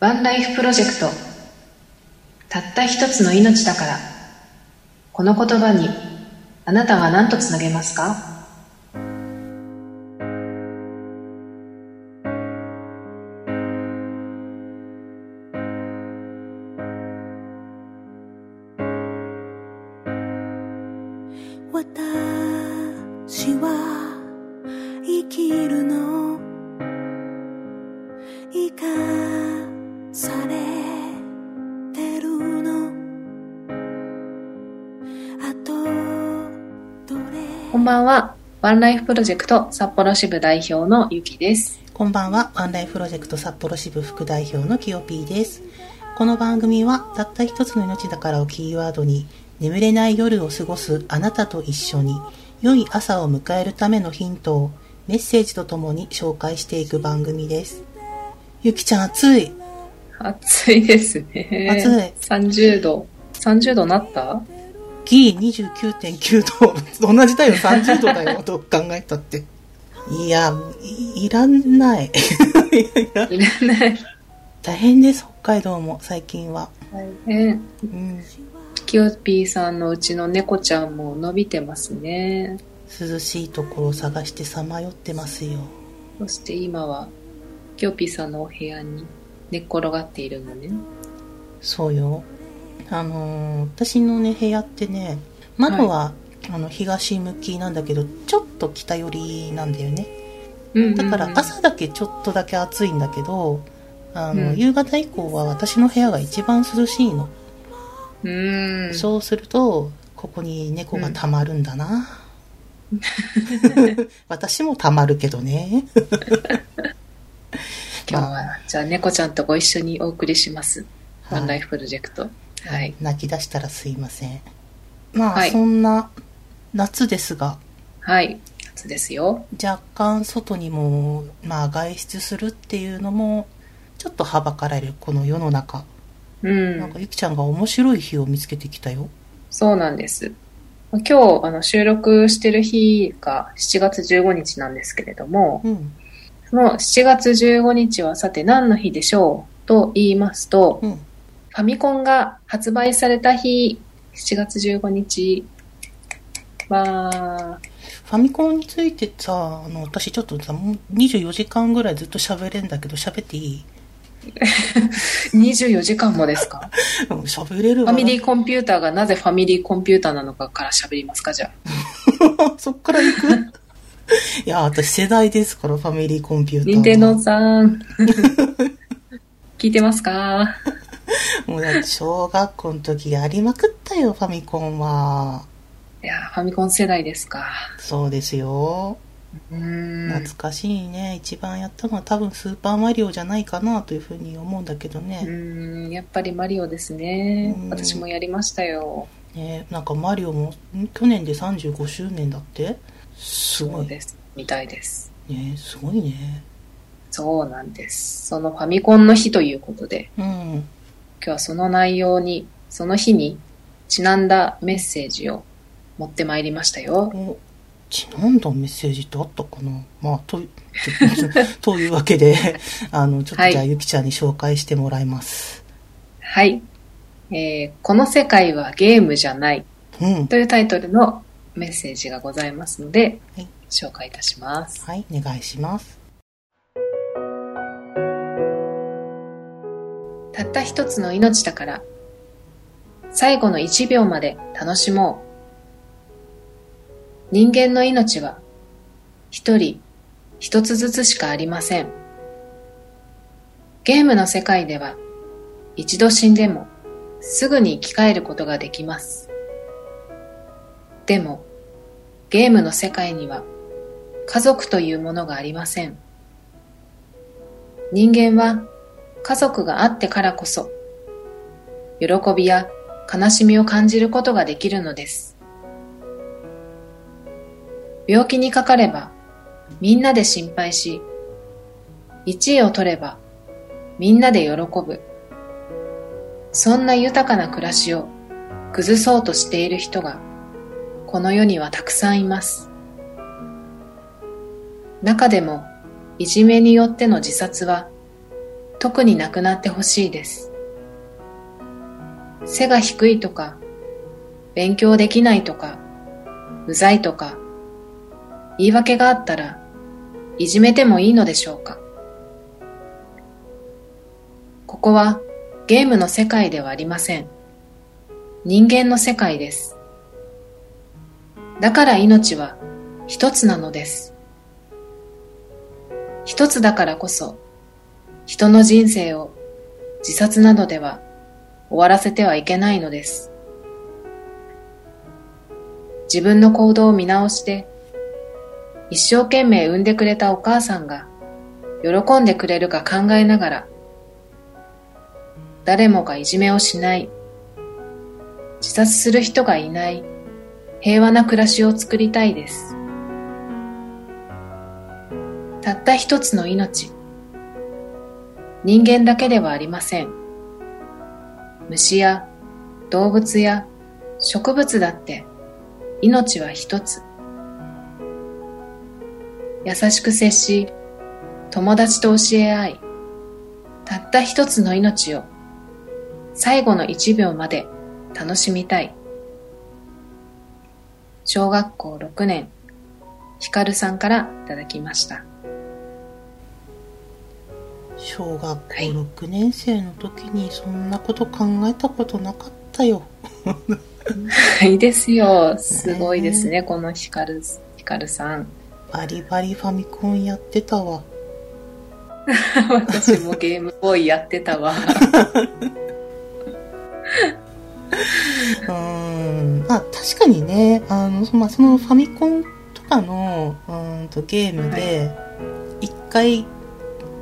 ワンライフプロジェクト。たった一つの命だから。この言葉にあなたは何とつなげますか？ばんは。ワンライフプロジェクト札幌支部代表のゆきです。こんばんは、ワンライフプロジェクト札幌支部副代表のきよぴーです。この番組は、たった一つの命だからをキーワードに、眠れない夜を過ごすあなたと一緒に、良い朝を迎えるためのヒントを、メッセージとともに紹介していく番組です。ゆきちゃん暑い？暑いですね。暑い。30度。30度なった？ギリ29.9度。同じだよ、30度だよ、どう考えたって。いや、い いらない。いらない大変です、北海道も、最近は。大変うん。キヨピーさんのうちの猫ちゃんも伸びてますね涼しいところを探してさまよってますよ。そして今はキヨピーさんのお部屋に寝っ転がっているのねそうよ。あのー私のね、部屋ってね、窓は、あの東向きなんだけど、ちょっと北寄りなんだよね。だから朝だけちょっとだけ暑いんだけど、あの、うん夕方以降は私の部屋が一番涼しいの。うんそうすると、ここに猫が溜まるんだな。私も溜まるけどね。今日はじゃあ猫ちゃんとご一緒にお送りしますワンライはいフプロジェクトはい。泣き出したらすいません。まあ、はい。そんな夏ですが、はい。夏ですよ。若干外にも、まあ、外出するっていうのもちょっとはばかられるこの世の中、うん。なんかゆきちゃんが面白い日を見つけてきたよ。そうなんです。今日あの収録してる日が7月15日なんですけれども、うん。その7月15日はさて何の日でしょうと言いますと、うん。ファミコンが発売された日、7月15日。は、ファミコンについてさあの私ちょっとさもう24時間ぐらいずっと喋れんだけど喋っていい？24時間もですか？うん喋れるわ。ファミリーコンピューターがなぜファミリーコンピューターなのかから喋りますかじゃあ。そっから行く？いや私世代ですからファミリーコンピューターは。任天堂さん。聞いてますか？もうだって小学校の時やりまくったよファミコンはいや、ファミコン世代ですか。そうですようーん。懐かしいね一番やったのは多分スーパーマリオじゃないかなというふうに思うんだけどうね,、ーん、やっぱりマリオですねう。ん私もやりましたよ。ねなんかマリオもん？去年で35周年だって？すごいそうです。みたいです。ねすごいねそうなんです。そのファミコンの日ということで、うん今日はその内容に、その日にちなんだメッセージを持ってまいりましたよ。おちなんだメッセージってあったかな？まあと というわけで あのちょっとじゃあはいゆきちゃんに紹介してもらいます、はい。えーこの世界はゲームじゃないうんというタイトルのメッセージがございますので、はい紹介いたします。はいお願いしますたった一つの命だから、最後の一秒まで楽しもう。人間の命は、一人、一つずつしかありません。ゲームの世界では、一度死んでも、すぐに生き返ることができます。でも、ゲームの世界には、家族というものがありません。人間は、家族があってからこそ、喜びや悲しみを感じることができるのです。病気にかかれば、みんなで心配し、1位を取れば、みんなで喜ぶ。そんな豊かな暮らしを崩そうとしている人が、この世にはたくさんいます。中でも、いじめによっての自殺は、特になくなってほしいです。背が低いとか、勉強できないとか、うざいとか、言い訳があったら、いじめてもいいのでしょうかここはゲームの世界ではありません。人間の世界です。だから命は一つなのです。一つだからこそ、人の人生を自殺などでは終わらせてはいけないのです。自分の行動を見直して、一生懸命産んでくれたお母さんが喜んでくれるか考えながら、誰もがいじめをしない、自殺する人がいない、平和な暮らしを作りたいです。たった一つの命。人間だけではありません。虫や動物や植物だって命は一つ。優しく接し、友達と教え合い、たった一つの命を最後の一秒まで楽しみたい。小学校6年、ひかるさんからいただきました。小学校はい6年生の時にそんなこと考えたことなかったよ。いいですよ。すごいですね、このひかる、ひかるさん。バリバリファミコンやってたわ。私もゲームボーイやってたわ。うーん。まあ確かにね、あの、まあ、そのファミコンとかのうーんとゲームで、一回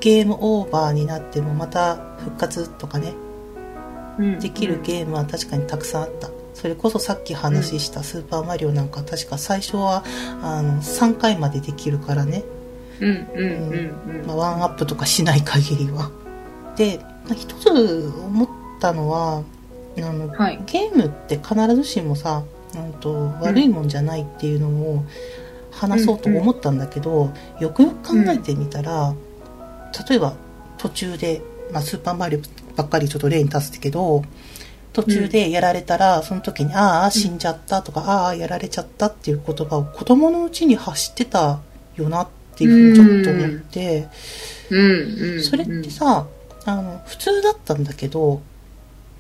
ゲームオーバーになってもまた復活とかね、できるゲームは確かにたくさんあった。それこそさっき話したスーパーマリオなんか確か最初はあの3回までできるからね、うんうんうんうん。まあ、ワンアップとかしない限りは。で、まあ一つ思ったのは、あのはい。ゲームって必ずしもさ、うんと悪いもんじゃないっていうのを話そうと思ったんだけど、よくよく考えてみたら、例えば途中で、まあ、スーパーマリオばっかりちょっと例に立つけど途中でやられたら、その時に「ああ死んじゃった」とか「ああやられちゃった」っていう言葉を子供のうちに発してたよなっていうふうにちょっと思って。それってさ、あの普通だったんだけど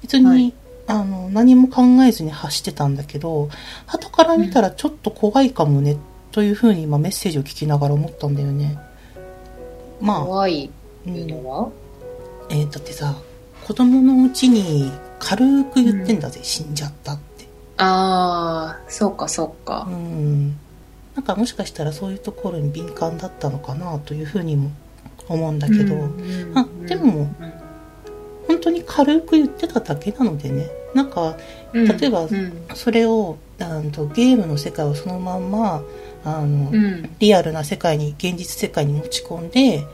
別に、はい。あの何も考えずに発してたんだけど後から見たらちょっと怖いかもね、というふうに今メッセージを聞きながら思ったんだよね。まあ、怖いうんっていうのは、えーだってさ子供のうちに軽く言ってんだぜ、死んじゃったって。ああ、そうかそうか。う。ん。なんかもしかしたらそういうところに敏感だったのかなというふうにも思うんだけど、うんあでも本当に軽く言ってただけなのでね。なんかうん例えばうん。それをあのゲームの世界をそのまんまあの、うん。リアルな世界に現実世界に持ち込んで、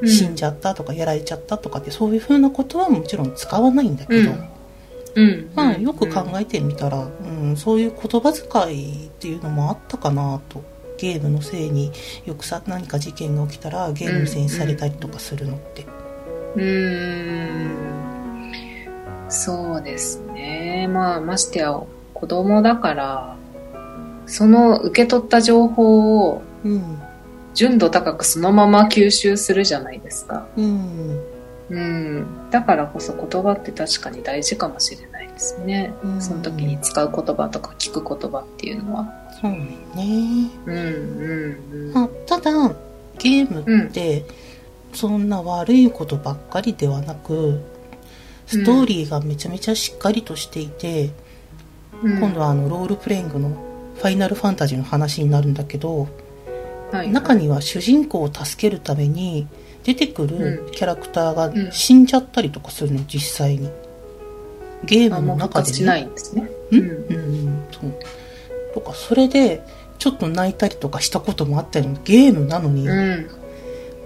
うん。死んじゃったとかやられちゃったとかってそういうふうなことはもちろん使わないんだけど、うん。うん。まあ、よく考えてみたら、うんそういう言葉遣いっていうのもあったかなと。ゲームのせいによくさ何か事件が起きたらゲームのせいにされたりとかするのって。うーん。そうですね。まあましてや子供だからその受け取った情報をうん。純度高くそのまま吸収するじゃないですか。うん。うん。だからこそ言葉って確かに大事かもしれないですね。うん。その時に使う言葉とか聞く言葉っていうのは。そうね。うんうんうん。まあ、ただゲームってそんな悪いことばっかりではなくストーリーがめちゃめちゃしっかりとしていて、うん。今度はあのロールプレイングのファイナルファンタジーの話になるんだけど、はい。中には主人公を助けるために出てくるうん。キャラクターがん。死んじゃったりとかするの実際に。ゲーあムの中で、もう復活しないんですね。うん？うん。うんそう。とかそれでちょっと泣いたりとかしたこともあったりゲームなのに、うん。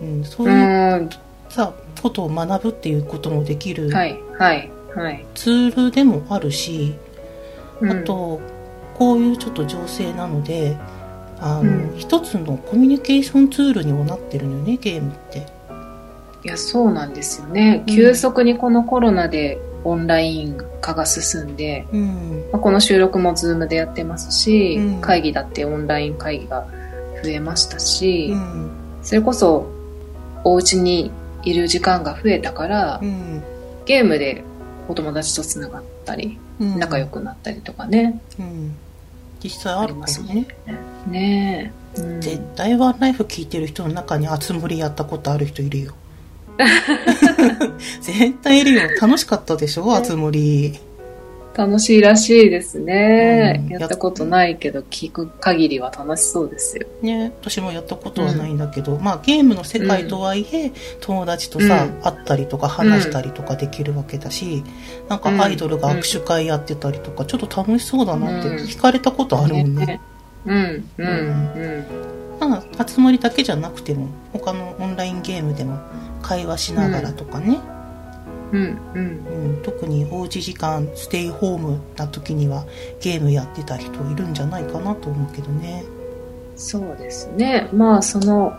うんそうういう、ん。さことを学ぶっていうこともできるはいはいはい。ツールでもあるし、うん。あとこういうちょっと情勢なのであの、うん一つのコミュニケーションツールにもなってるのよねゲームって。いや、そうなんですよね。うん急速にこのコロナでオンライン化が進んで、うん。まあこの収録もズームでやってますし、うん会議だってオンライン会議が増えましたし、うん。それこそお家にいる時間が増えたから、うん。ゲームでお友達とつながったり、うん。仲良くなったりとかね、うん。実際ああるますねね。。ねえ。うん絶対ワンライフ聞いてる人の中にあつ森やったことある人いるよ。絶対いるよ。楽しかったでしょ？あつ森。楽しいらしいですね、うん。やったことないけど聞く限りは楽しそうですよ。ね、私もやったことはないんだけど、まあゲームの世界とはいえ、友達とさ、うん。会ったりとか話したりとかできるわけだし、なんかアイドルが握手会やってたりとか、ちょっと楽しそうだなってうん。聞かれたことあるもんね。うん、うん、うん。まあ、集まりだけじゃなくても、他のオンラインゲームでも会話しながらとかね、うん、うん。うん特におうち時間、ステイホームな時にはゲームやってた人いるんじゃないかなと思うけどね。そうですね。まあ、その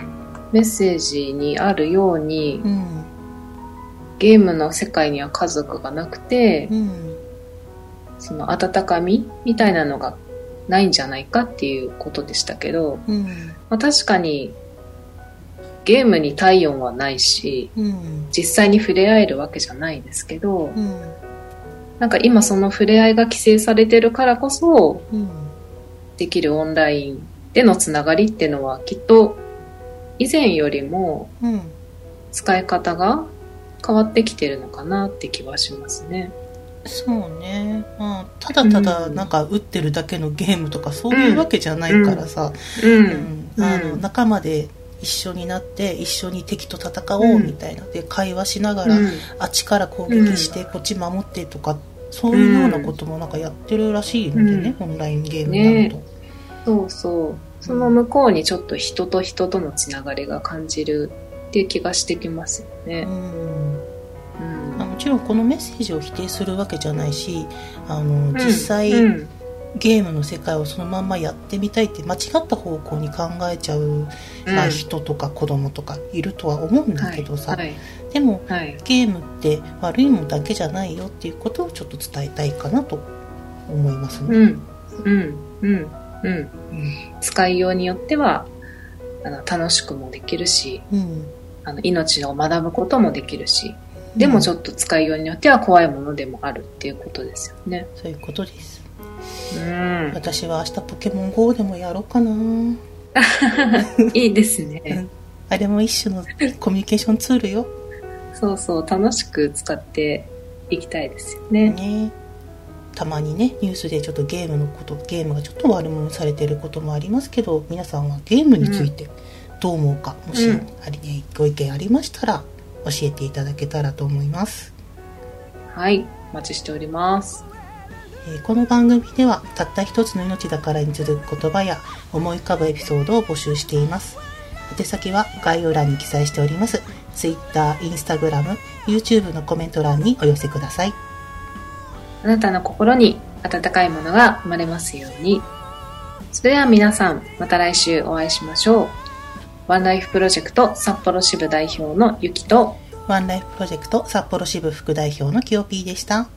メッセージにあるように、うん。ゲームの世界には家族がなくてう、ん。その温かみみたいなのがないんじゃないかっていうことでしたけど、うん。まあ、確かにゲームに体温はないし、うん。実際に触れ合えるわけじゃないですけど、うん。なんか今その触れ合いが規制されてるからこそうん。できるオンラインでのつながりっていうのはきっと以前よりもうん。使い方が変わってきてるのかなって気はしますね。そうね。まあ、ただただうんなんか打ってるだけのゲームとかそういうわけじゃないからさ、う。うんんあのうん仲間で一緒になって一緒に敵と戦おうみたいな、で会話しながら、うん。あっちから攻撃してこっち守ってとかそういうようなこともなんかやってるらしいのでね、オンラインゲームになると。そうそう。その向こうにちょっと人と人とのつながりが感じるっていう気がしてきますよね。うん。もちろんこのメッセージを否定するわけじゃないしあの実際、うんゲームの世界をそのまんまやってみたいって間違った方向に考えちゃう、まあ、人とか子供とかいるとは思うんだけどさ、はい。でもはい。ゲームって悪いもんだけじゃないよっていうことをちょっと伝えたいかなと思いますね。うん。うん。うん。うん。うん使いようによってはあの楽しくもできるしうん。あの命を学ぶこともできるしでもちょっっと使いようによっては怖いものでもあるっていうことですよね。とそういうことです。うん、私は明日ポケモン GO でもやろうかな。いいですね。あれも一種のコミュニケーションツールよ。そうそう楽しく使っていきたいですよね。ねたまにねニュースでちょっとゲームのことゲームがちょっと悪者にされてることもありますけど皆さんはゲームについてどう思うか、もしうんありねご意見ありましたら教えていただけたらと思います、はいお待ちしております。えーこの番組ではたった一つの命だからに続く言葉や思い浮かぶエピソードを募集しています。宛先は概要欄に記載しております。Twitter、Instagram、YouTube のコメント欄にお寄せください。あなたの心に温かいものが生まれますように。それでは皆さん、また来週お会いしましょう。ワンライフプロジェクト札幌支部代表のゆきと、ワンライフプロジェクト札幌支部副代表のキヨピーでした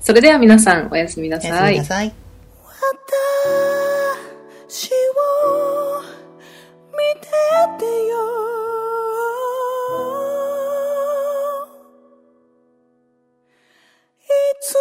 それでは皆さんおやすみなさい。おやすみなさい。私を見ててよいつ